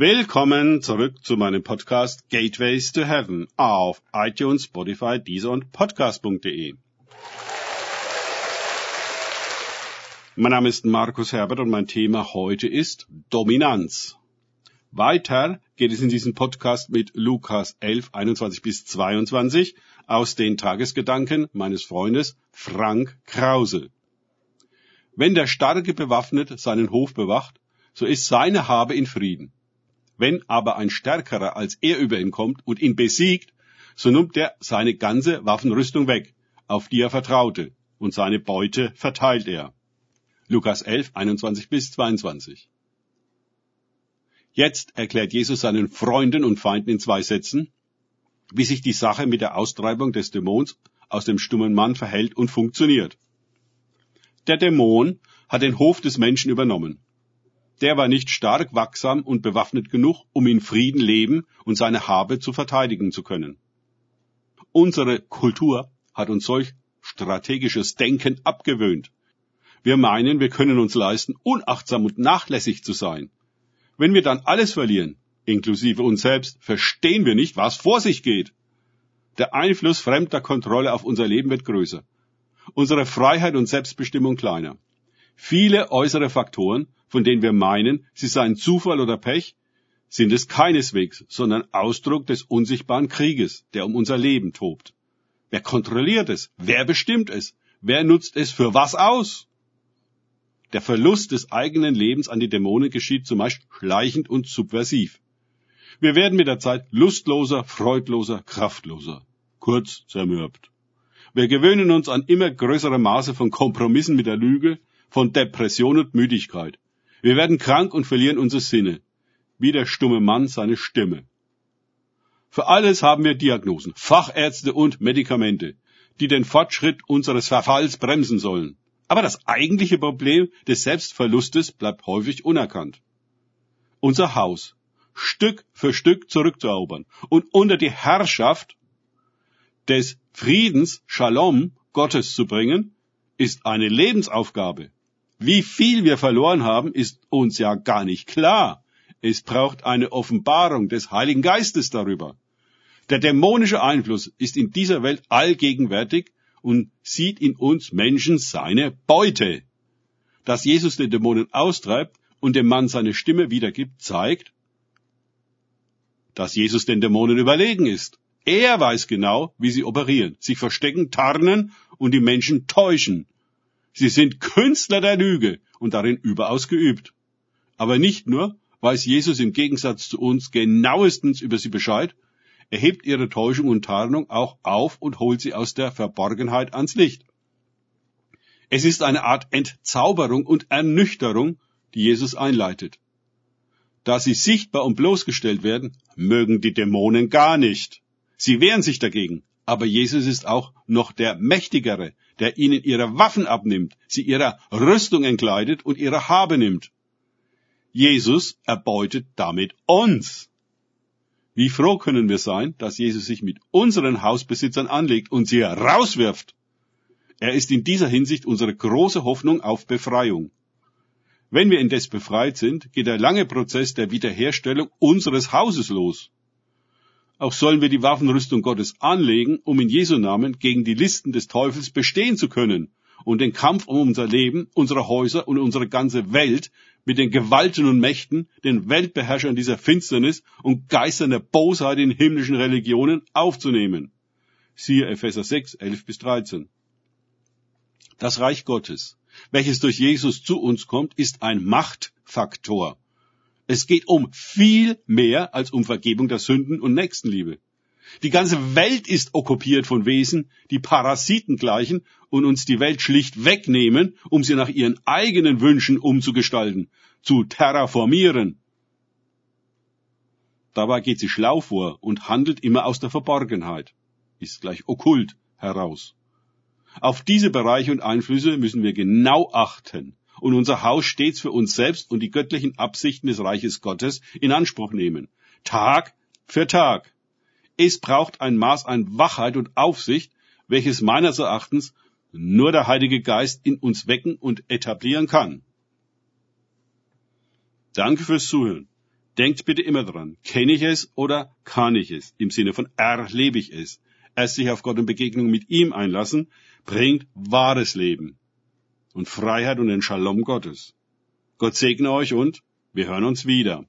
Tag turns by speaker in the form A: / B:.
A: Willkommen zurück zu meinem Podcast Gateways to Heaven auf iTunes, Spotify, Deezer und Podcast.de. Mein Name ist Markus Herbert und mein Thema heute ist Dominanz. Weiter geht es in diesem Podcast mit Lukas 11, 21 bis 22 aus den Tagesgedanken meines Freundes Frank Krause. Wenn der Starke bewaffnet seinen Hof bewacht, so ist seine Habe in Frieden. Wenn aber ein Stärkerer als er über ihn kommt und ihn besiegt, so nimmt er seine ganze Waffenrüstung weg, auf die er vertraute, und seine Beute verteilt er. Lukas 11, 21 bis 22. Jetzt erklärt Jesus seinen Freunden und Feinden in zwei Sätzen, wie sich die Sache mit der Austreibung des Dämons aus dem stummen Mann verhält und funktioniert. Der Dämon hat den Hof des Menschen übernommen. Der war nicht stark, wachsam und bewaffnet genug, um in Frieden leben und seine Habe zu verteidigen zu können. Unsere Kultur hat uns solch strategisches Denken abgewöhnt. Wir meinen, wir können uns leisten, unachtsam und nachlässig zu sein. Wenn wir dann alles verlieren, inklusive uns selbst, verstehen wir nicht, was vor sich geht. Der Einfluss fremder Kontrolle auf unser Leben wird größer. Unsere Freiheit und Selbstbestimmung kleiner. Viele äußere Faktoren, von denen wir meinen, sie seien Zufall oder Pech, sind es keineswegs, sondern Ausdruck des unsichtbaren Krieges, der um unser Leben tobt. Wer kontrolliert es? Wer bestimmt es? Wer nutzt es für was aus? Der Verlust des eigenen Lebens an die Dämonen geschieht zumeist schleichend und subversiv. Wir werden mit der Zeit lustloser, freudloser, kraftloser, kurz zermürbt. Wir gewöhnen uns an immer größere Maße von Kompromissen mit der Lüge, von Depression und Müdigkeit. Wir werden krank und verlieren unsere Sinne, wie der stumme Mann seine Stimme. Für alles haben wir Diagnosen, Fachärzte und Medikamente, die den Fortschritt unseres Verfalls bremsen sollen. Aber das eigentliche Problem des Selbstverlustes bleibt häufig unerkannt. Unser Haus Stück für Stück zurückzuerobern und unter die Herrschaft des Friedens, Shalom, Gottes zu bringen, ist eine Lebensaufgabe. Wie viel wir verloren haben, ist uns ja gar nicht klar. Es braucht eine Offenbarung des Heiligen Geistes darüber. Der dämonische Einfluss ist in dieser Welt allgegenwärtig und sieht in uns Menschen seine Beute. Dass Jesus den Dämonen austreibt und dem Mann seine Stimme wiedergibt, zeigt, dass Jesus den Dämonen überlegen ist. Er weiß genau, wie sie operieren. Sie verstecken, tarnen und die Menschen täuschen. Sie sind Künstler der Lüge und darin überaus geübt. Aber nicht nur weiß Jesus im Gegensatz zu uns genauestens über sie Bescheid, er hebt ihre Täuschung und Tarnung auch auf und holt sie aus der Verborgenheit ans Licht. Es ist eine Art Entzauberung und Ernüchterung, die Jesus einleitet. Da sie sichtbar und bloßgestellt werden, mögen die Dämonen gar nicht. Sie wehren sich dagegen, aber Jesus ist auch noch der Mächtigere, der ihnen ihre Waffen abnimmt, sie ihrer Rüstung entkleidet und ihre Habe nimmt. Jesus erbeutet damit uns. Wie froh können wir sein, dass Jesus sich mit unseren Hausbesitzern anlegt und sie rauswirft. Er ist in dieser Hinsicht unsere große Hoffnung auf Befreiung. Wenn wir indes befreit sind, geht der lange Prozess der Wiederherstellung unseres Hauses los. Auch sollen wir die Waffenrüstung Gottes anlegen, um in Jesu Namen gegen die Listen des Teufels bestehen zu können und den Kampf um unser Leben, unsere Häuser und unsere ganze Welt mit den Gewalten und Mächten, den Weltbeherrschern dieser Finsternis und Geistern der Bosheit in himmlischen Religionen aufzunehmen. Siehe Epheser 6, 11 bis 13. Das Reich Gottes, welches durch Jesus zu uns kommt, ist ein Machtfaktor. Es geht um viel mehr als um Vergebung der Sünden und Nächstenliebe. Die ganze Welt ist okkupiert von Wesen, die Parasiten gleichen und uns die Welt schlicht wegnehmen, um sie nach ihren eigenen Wünschen umzugestalten, zu terraformieren. Dabei geht sie schlau vor und handelt immer aus der Verborgenheit, ist gleich okkult heraus. Auf diese Bereiche und Einflüsse müssen wir genau achten und unser Haus stets für uns selbst und die göttlichen Absichten des Reiches Gottes in Anspruch nehmen. Tag für Tag. Es braucht ein Maß an Wachheit und Aufsicht, welches meines Erachtens nur der Heilige Geist in uns wecken und etablieren kann. Danke fürs Zuhören. Denkt bitte immer dran, kenne ich es oder kann ich es? Im Sinne von erlebe ich es. Erst sich auf Gott und Begegnung mit ihm einlassen, bringt wahres Leben und Freiheit und den Shalom Gottes. Gott segne euch und wir hören uns wieder.